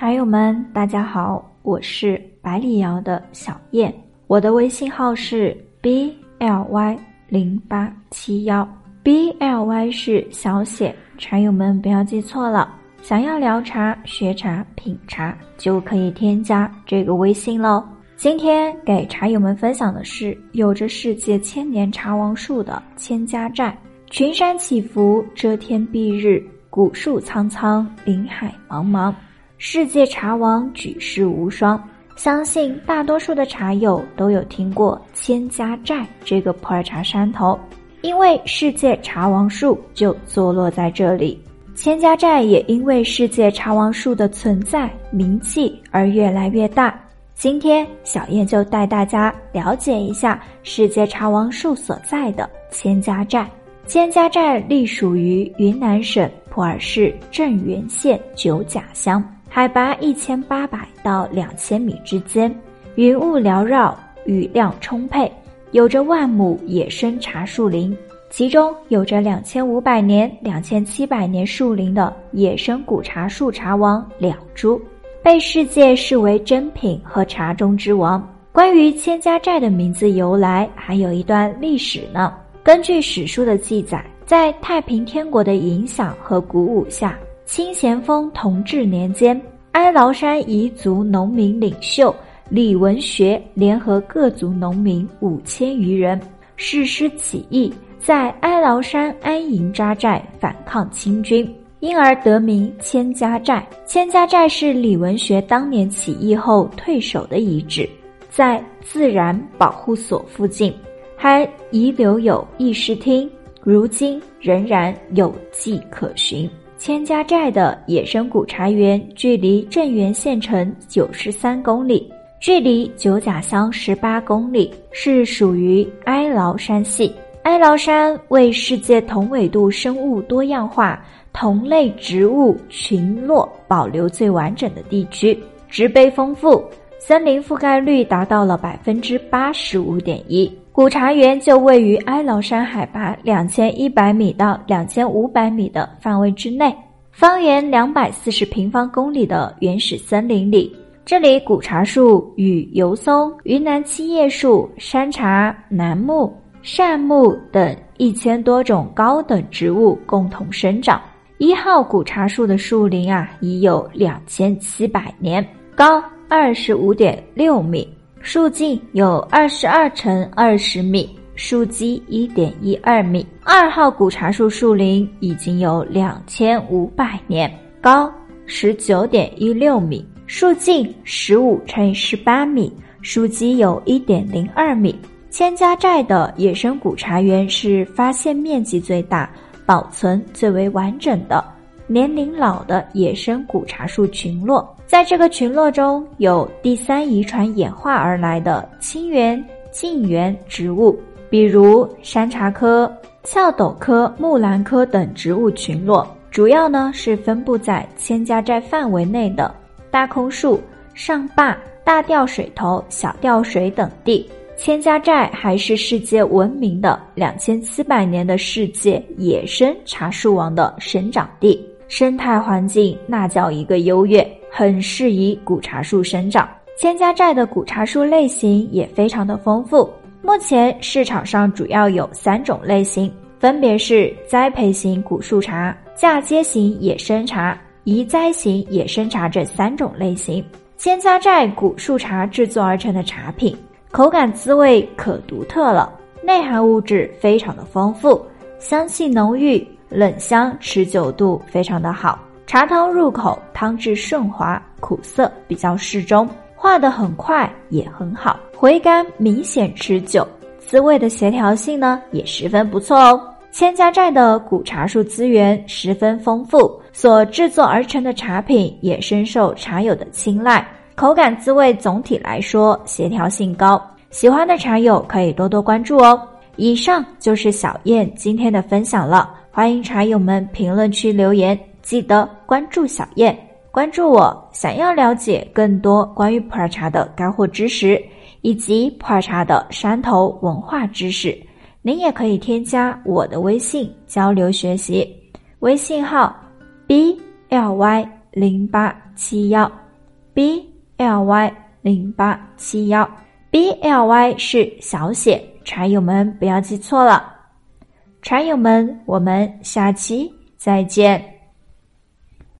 茶友们，大家好，我是百里瑶的小燕，我的微信号是 b l y 零八七幺，b l y 是小写，茶友们不要记错了。想要聊茶、学茶、品茶，就可以添加这个微信喽。今天给茶友们分享的是有着世界千年茶王树的千家寨，群山起伏，遮天蔽日，古树苍苍，林海茫茫。世界茶王举世无双，相信大多数的茶友都有听过千家寨这个普洱茶山头，因为世界茶王树就坐落在这里。千家寨也因为世界茶王树的存在名气而越来越大。今天小燕就带大家了解一下世界茶王树所在的千家寨。千家寨隶属于云南省普洱市镇原县九甲乡。海拔一千八百到两千米之间，云雾缭绕，雨量充沛，有着万亩野生茶树林，其中有着两千五百年、两千七百年树龄的野生古茶树茶王两株，被世界视为珍品和茶中之王。关于千家寨的名字由来，还有一段历史呢。根据史书的记载，在太平天国的影响和鼓舞下。清咸丰同治年间，哀牢山彝族农民领袖李文学联合各族农民五千余人，誓师起义，在哀牢山安营扎寨反抗清军，因而得名千家寨。千家寨是李文学当年起义后退守的遗址，在自然保护所附近，还遗留有议事厅，如今仍然有迹可循。千家寨的野生古茶园距离镇原县城九十三公里，距离九甲乡十八公里，是属于哀牢山系。哀牢山为世界同纬度生物多样化、同类植物群落保留最完整的地区，植被丰富，森林覆盖率达到了百分之八十五点一。古茶园就位于哀牢山海拔两千一百米到两千五百米的范围之内，方圆两百四十平方公里的原始森林里。这里古茶树与油松、云南七叶树、山茶、楠木、杉木等一千多种高等植物共同生长。一号古茶树的树龄啊，已有两千七百年，高二十五点六米。树径有二十二乘二十米，树基一点一二米。二号古茶树树龄已经有两千五百年，高十九点一六米，树径十五乘十八米，树基有一点零二米。千家寨的野生古茶园是发现面积最大、保存最为完整的。年龄老的野生古茶树群落，在这个群落中有第三遗传演化而来的亲缘、近缘植物，比如山茶科、翘斗科、木兰科等植物群落，主要呢是分布在千家寨范围内的大空树、上坝、大吊水头、小吊水等地。千家寨还是世界闻名的两千七百年的世界野生茶树王的生长地。生态环境那叫一个优越，很适宜古茶树生长。千家寨的古茶树类型也非常的丰富，目前市场上主要有三种类型，分别是栽培型古树茶、嫁接型野生茶、移栽型野生茶这三种类型。千家寨古树茶制作而成的茶品，口感滋味可独特了，内含物质非常的丰富，香气浓郁。冷香持久度非常的好，茶汤入口，汤质顺滑，苦涩比较适中，化得很快也很好，回甘明显持久，滋味的协调性呢也十分不错哦。千家寨的古茶树资源十分丰富，所制作而成的茶品也深受茶友的青睐，口感滋味总体来说协调性高，喜欢的茶友可以多多关注哦。以上就是小燕今天的分享了。欢迎茶友们评论区留言，记得关注小燕，关注我。想要了解更多关于普洱茶的干货知识，以及普洱茶的山头文化知识，您也可以添加我的微信交流学习，微信号 b l y 零八七幺 b l y 零八七幺，b l y 是小写，茶友们不要记错了。茶友们，我们下期再见。